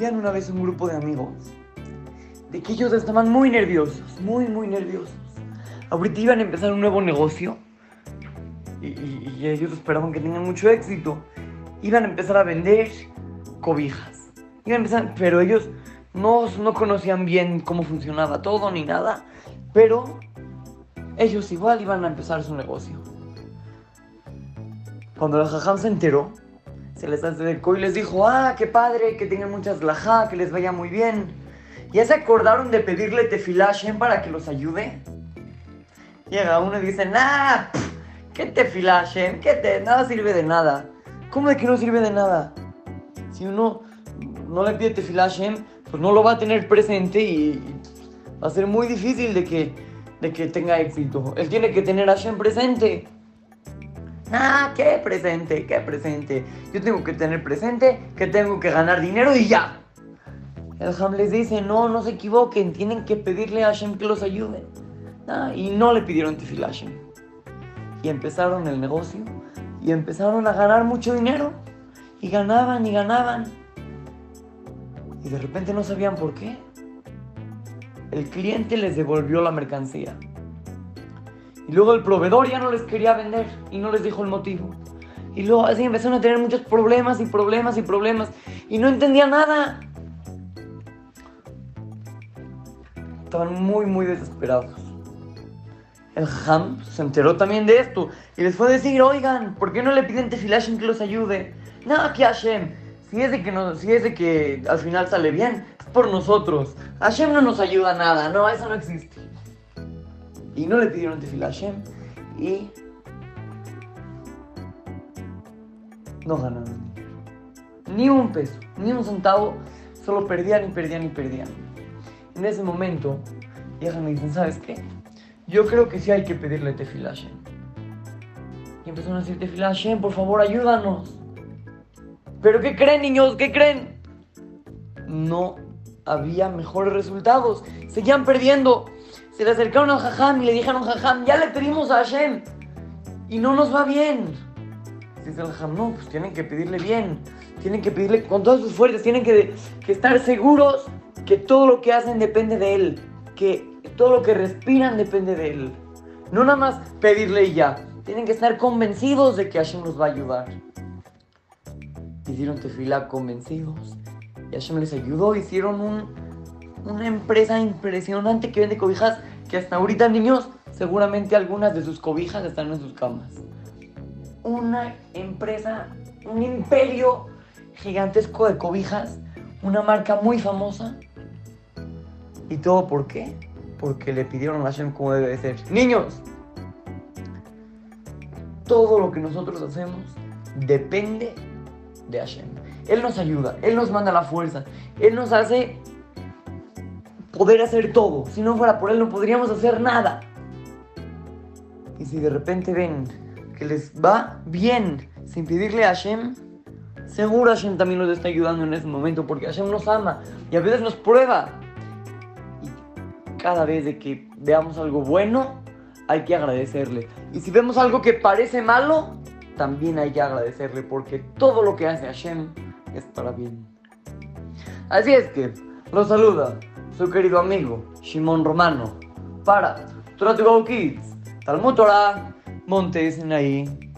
decían una vez un grupo de amigos de que ellos estaban muy nerviosos, muy, muy nerviosos. Ahorita iban a empezar un nuevo negocio y, y- y ellos esperaban que tengan mucho éxito. Iban a empezar a vender cobijas. Iban a empezar, pero ellos no, no conocían bien cómo funcionaba todo ni nada. Pero ellos igual iban a empezar su negocio. Cuando el jajam se enteró, se les acercó y les dijo, ah, qué padre, que tengan muchas lajá, que les vaya muy bien. ¿Ya se acordaron de pedirle tefilá a Hashem para que los ayude? Llega uno y dice, nah, ¿qué tefilá Hashem? ¿Qué te? Nada sirve de nada. ¿Cómo de que no sirve de nada? Si uno no le pide tefilá a Hashem, pues no lo va a tener presente y va a ser muy difícil de que, de que tenga éxito. Él tiene que tener a Hashem presente. Ah, ¿qué presente? ¿Qué presente? Yo tengo que tener presente que tengo que ganar dinero y ya. El Ham les dice, no, no se equivoquen, tienen que pedirle a Hashem que los ayude. Ah, y no le pidieron tefilá a Hashem. Y empezaron el negocio y empezaron a ganar mucho dinero. Y ganaban y ganaban. Y de repente no sabían por qué. El cliente les devolvió la mercancía. Y luego el proveedor ya no les quería vender y no les dijo el motivo. Y luego así empezaron a tener muchos problemas y problemas y problemas. Y no entendía nada. Estaban muy, muy desesperados. El Ham se enteró también de esto y les fue a decir, oigan, ¿por qué no le piden tefilá que los ayude? No, que Hashem, si es de que, no, si es de que al final sale bien, es por nosotros. Hashem no nos ayuda nada, no, eso no existe. Y no le pidieron tefilá a Hashem y no ganaron ni un peso, ni un centavo, solo perdían y perdían y perdían. En ese momento, y me dicen, ¿sabes qué? Yo creo que sí hay que pedirle tefilá a Hashem. Y empezaron a decir, tefilá a Hashem, por favor, ayúdanos. ¿Pero qué creen, niños? ¿Qué creen? No había mejores resultados. Seguían perdiendo. Se le acercaron al jajam y le dijeron, jajam, ya le pedimos a Hashem. Y no nos va bien. Dice el jajam, no, pues tienen que pedirle bien. Tienen que pedirle con todas sus fuerzas. Tienen que, estar seguros que todo lo que hacen depende de él. Que todo lo que respiran depende de él. No nada más pedirle y ya. Tienen que estar convencidos de que Hashem los va a ayudar. Hicieron tefilá convencidos. Y Hashem les ayudó. Hicieron un, una empresa impresionante que vende cobijas. Que hasta ahorita, niños, seguramente algunas de sus cobijas están en sus camas. Una empresa, un imperio gigantesco de cobijas. Una marca muy famosa. ¿Y todo por qué? Porque le pidieron a Hashem como debe de ser. Niños, todo lo que nosotros hacemos depende de Hashem. Él nos ayuda, Él nos manda la fuerza, Él nos hace poder hacer todo. Si no fuera por Él no podríamos hacer nada. Y si de repente ven que les va bien sin pedirle a Hashem, seguro Hashem también los está ayudando en ese momento porque Hashem nos ama y a veces nos prueba. Y cada vez de que veamos algo bueno, hay que agradecerle. Y si vemos algo que parece malo, también hay que agradecerle porque todo lo que hace Hashem es para bien. Así es que, los saluda su querido amigo Shimon Romano para Torah Kids, Talmud Torah, Montes Sinaí.